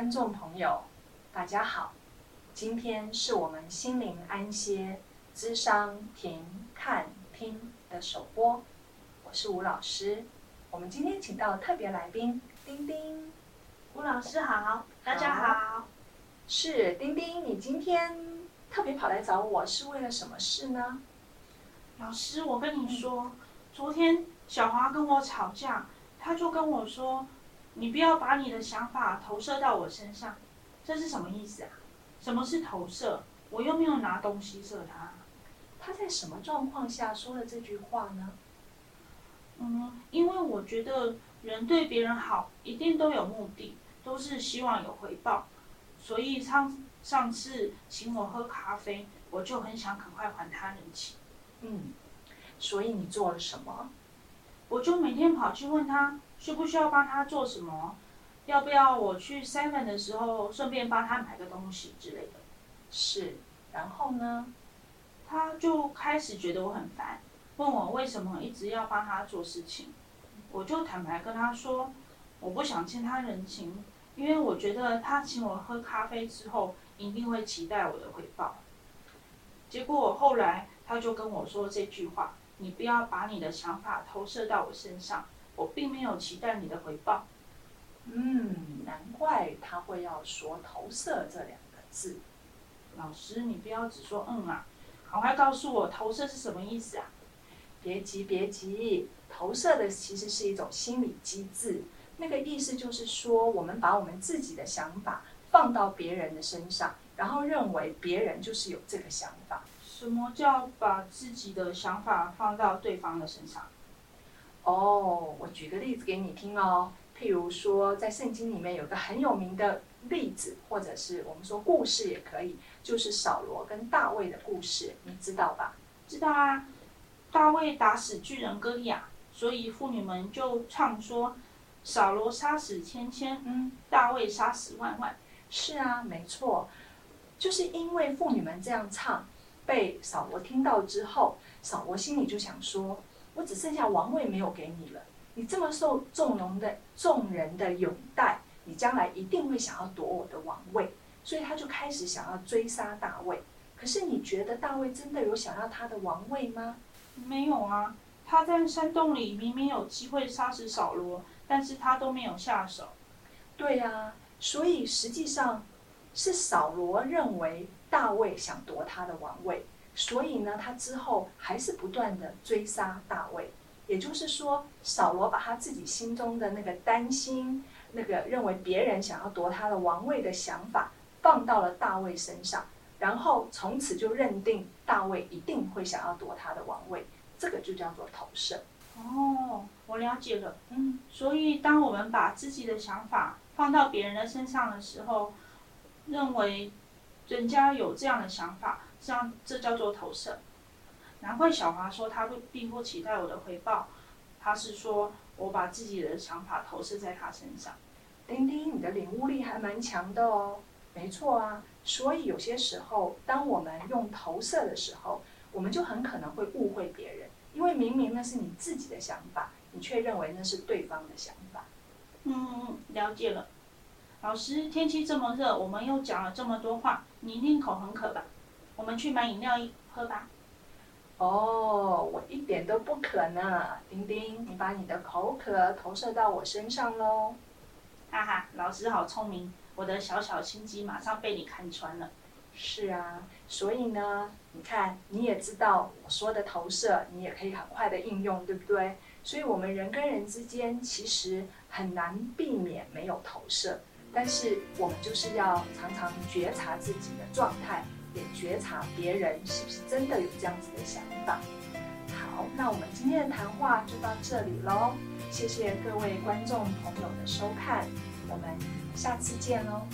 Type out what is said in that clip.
观众朋友，大家好，今天是我们心灵安歇咨商停看听的首播，我是吴老师。我们今天请到特别来宾丁丁，吴老师好，大家好。好是丁丁，你今天特别跑来找我是为了什么事呢？老师，我跟你说，嗯、昨天小华跟我吵架，他就跟我说。你不要把你的想法投射到我身上，这是什么意思啊？什么是投射？我又没有拿东西射他。他在什么状况下说了这句话呢？嗯，因为我觉得人对别人好，一定都有目的，都是希望有回报。所以上上次请我喝咖啡，我就很想赶快还他人情。嗯，所以你做了什么？我就每天跑去问他。需不需要帮他做什么？要不要我去 Seven 的时候顺便帮他买个东西之类的？是，然后呢？他就开始觉得我很烦，问我为什么一直要帮他做事情。我就坦白跟他说，我不想欠他人情，因为我觉得他请我喝咖啡之后一定会期待我的回报。结果后来他就跟我说这句话：“你不要把你的想法投射到我身上。”我并没有期待你的回报。嗯，难怪他会要说“投射”这两个字。老师，你不要只说“嗯”啊，赶快告诉我“投射”是什么意思啊？别急，别急，投射的其实是一种心理机制。那个意思就是说，我们把我们自己的想法放到别人的身上，然后认为别人就是有这个想法。什么叫把自己的想法放到对方的身上？哦，我举个例子给你听哦。譬如说，在圣经里面有个很有名的例子，或者是我们说故事也可以，就是扫罗跟大卫的故事，你知道吧？知道啊。大卫打死巨人歌利亚，所以妇女们就唱说：扫罗杀死千千，嗯，大卫杀死万万。是啊，没错，就是因为妇女们这样唱，被扫罗听到之后，扫罗心里就想说。我只剩下王位没有给你了，你这么受众人的众人的拥戴，你将来一定会想要夺我的王位，所以他就开始想要追杀大卫。可是你觉得大卫真的有想要他的王位吗？没有啊，他在山洞里明明有机会杀死扫罗，但是他都没有下手。对呀，所以实际上是扫罗认为大卫想夺他的王位。所以呢，他之后还是不断的追杀大卫，也就是说，扫罗把他自己心中的那个担心、那个认为别人想要夺他的王位的想法，放到了大卫身上，然后从此就认定大卫一定会想要夺他的王位，这个就叫做投射。哦，我了解了。嗯，所以当我们把自己的想法放到别人的身上的时候，认为人家有这样的想法。这样，这叫做投射。难怪小华说他不并不期待我的回报，他是说我把自己的想法投射在他身上。丁丁，你的领悟力还蛮强的哦。没错啊，所以有些时候，当我们用投射的时候，我们就很可能会误会别人，因为明明那是你自己的想法，你却认为那是对方的想法。嗯，了解了。老师，天气这么热，我们又讲了这么多话，你一定口很渴吧？我们去买饮料喝吧。哦，我一点都不渴呢，丁丁，你把你的口渴投射到我身上喽。哈哈，老师好聪明，我的小小心机马上被你看穿了。是啊，所以呢，你看，你也知道我说的投射，你也可以很快的应用，对不对？所以，我们人跟人之间其实很难避免没有投射，但是我们就是要常常觉察自己的状态。也觉察别人是不是真的有这样子的想法。好，那我们今天的谈话就到这里喽。谢谢各位观众朋友的收看，我们下次见喽。